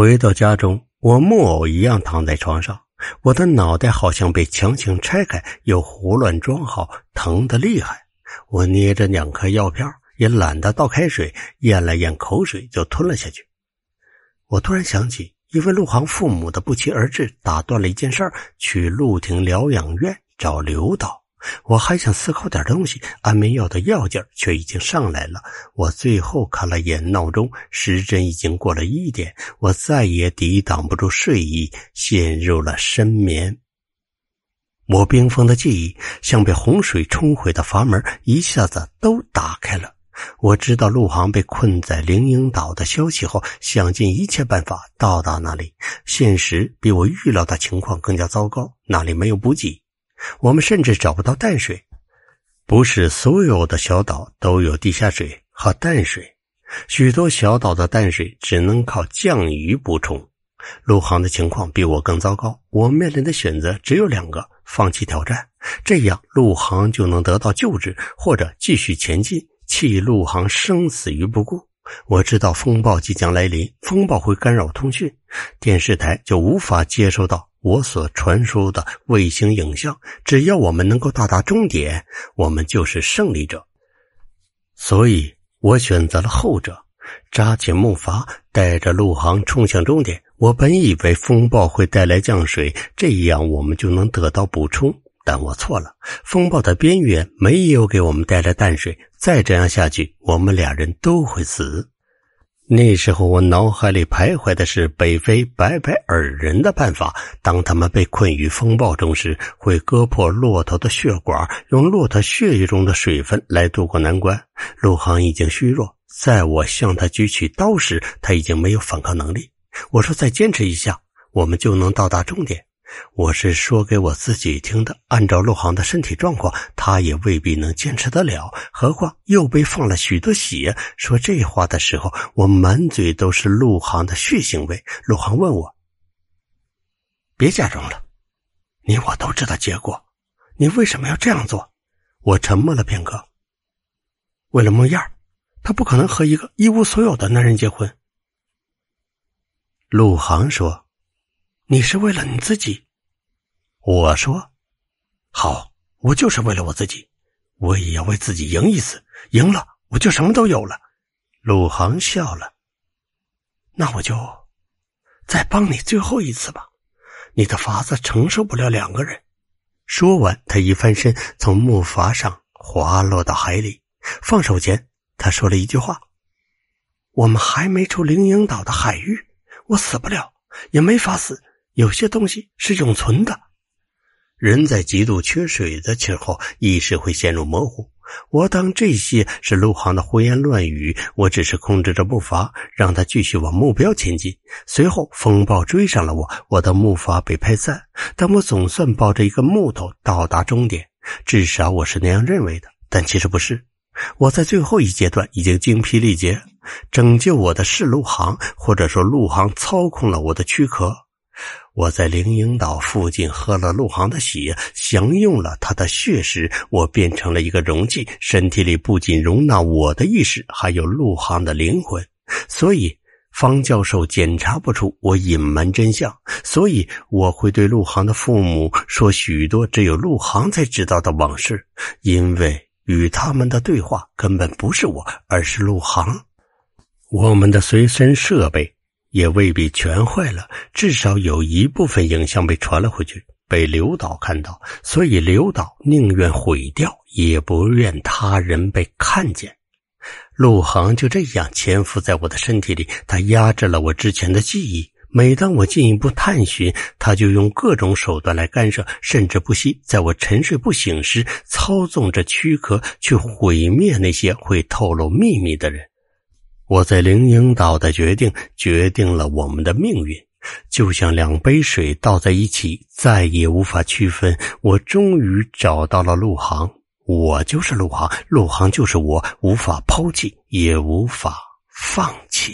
回到家中，我木偶一样躺在床上，我的脑袋好像被强行拆开又胡乱装好，疼得厉害。我捏着两颗药片，也懒得倒开水，咽了咽口水就吞了下去。我突然想起，因为陆航父母的不期而至，打断了一件事儿，去陆亭疗养院找刘导。我还想思考点东西，安眠药的药劲儿却已经上来了。我最后看了眼闹钟，时针已经过了一点，我再也抵挡不住睡意，陷入了深眠。我冰封的记忆像被洪水冲毁的阀门，一下子都打开了。我知道陆航被困在灵鹰岛的消息后，想尽一切办法到达那里。现实比我预料的情况更加糟糕，那里没有补给。我们甚至找不到淡水，不是所有的小岛都有地下水和淡水，许多小岛的淡水只能靠降雨补充。陆航的情况比我更糟糕，我面临的选择只有两个：放弃挑战，这样陆航就能得到救治；或者继续前进，弃陆航生死于不顾。我知道风暴即将来临，风暴会干扰通讯，电视台就无法接收到。我所传输的卫星影像，只要我们能够到达终点，我们就是胜利者。所以我选择了后者，扎起木筏，带着陆航冲向终点。我本以为风暴会带来降水，这样我们就能得到补充，但我错了。风暴的边缘没有给我们带来淡水，再这样下去，我们俩人都会死。那时候，我脑海里徘徊的是北非白白尔人的办法。当他们被困于风暴中时，会割破骆驼的血管，用骆驼血液中的水分来渡过难关。陆航已经虚弱，在我向他举起刀时，他已经没有反抗能力。我说：“再坚持一下，我们就能到达终点。”我是说给我自己听的。按照陆航的身体状况，他也未必能坚持得了。何况又被放了许多血。说这话的时候，我满嘴都是陆航的血腥味。陆航问我：“别假装了，你我都知道结果，你为什么要这样做？”我沉默了片刻。为了梦燕他不可能和一个一无所有的男人结婚。陆航说。你是为了你自己，我说好，我就是为了我自己，我也要为自己赢一次，赢了我就什么都有了。鲁航笑了，那我就再帮你最后一次吧。你的法子承受不了两个人。说完，他一翻身，从木筏上滑落到海里。放手前，他说了一句话：“我们还没出灵隐岛的海域，我死不了，也没法死。”有些东西是永存的。人在极度缺水的时候，意识会陷入模糊。我当这些是陆航的胡言乱语，我只是控制着木筏，让他继续往目标前进。随后风暴追上了我，我的木筏被拍散，但我总算抱着一个木头到达终点，至少我是那样认为的。但其实不是，我在最后一阶段已经精疲力竭。拯救我的是陆航，或者说陆航操控了我的躯壳。我在灵隐岛附近喝了陆航的血，享用了他的血时，我变成了一个容器，身体里不仅容纳我的意识，还有陆航的灵魂。所以方教授检查不出我隐瞒真相，所以我会对陆航的父母说许多只有陆航才知道的往事，因为与他们的对话根本不是我，而是陆航。我们的随身设备。也未必全坏了，至少有一部分影像被传了回去，被刘导看到，所以刘导宁愿毁掉，也不愿他人被看见。陆航就这样潜伏在我的身体里，他压制了我之前的记忆。每当我进一步探寻，他就用各种手段来干涉，甚至不惜在我沉睡不醒时，操纵着躯壳去毁灭那些会透露秘密的人。我在灵隐岛的决定决定了我们的命运，就像两杯水倒在一起，再也无法区分。我终于找到了陆航，我就是陆航，陆航就是我，无法抛弃，也无法放弃。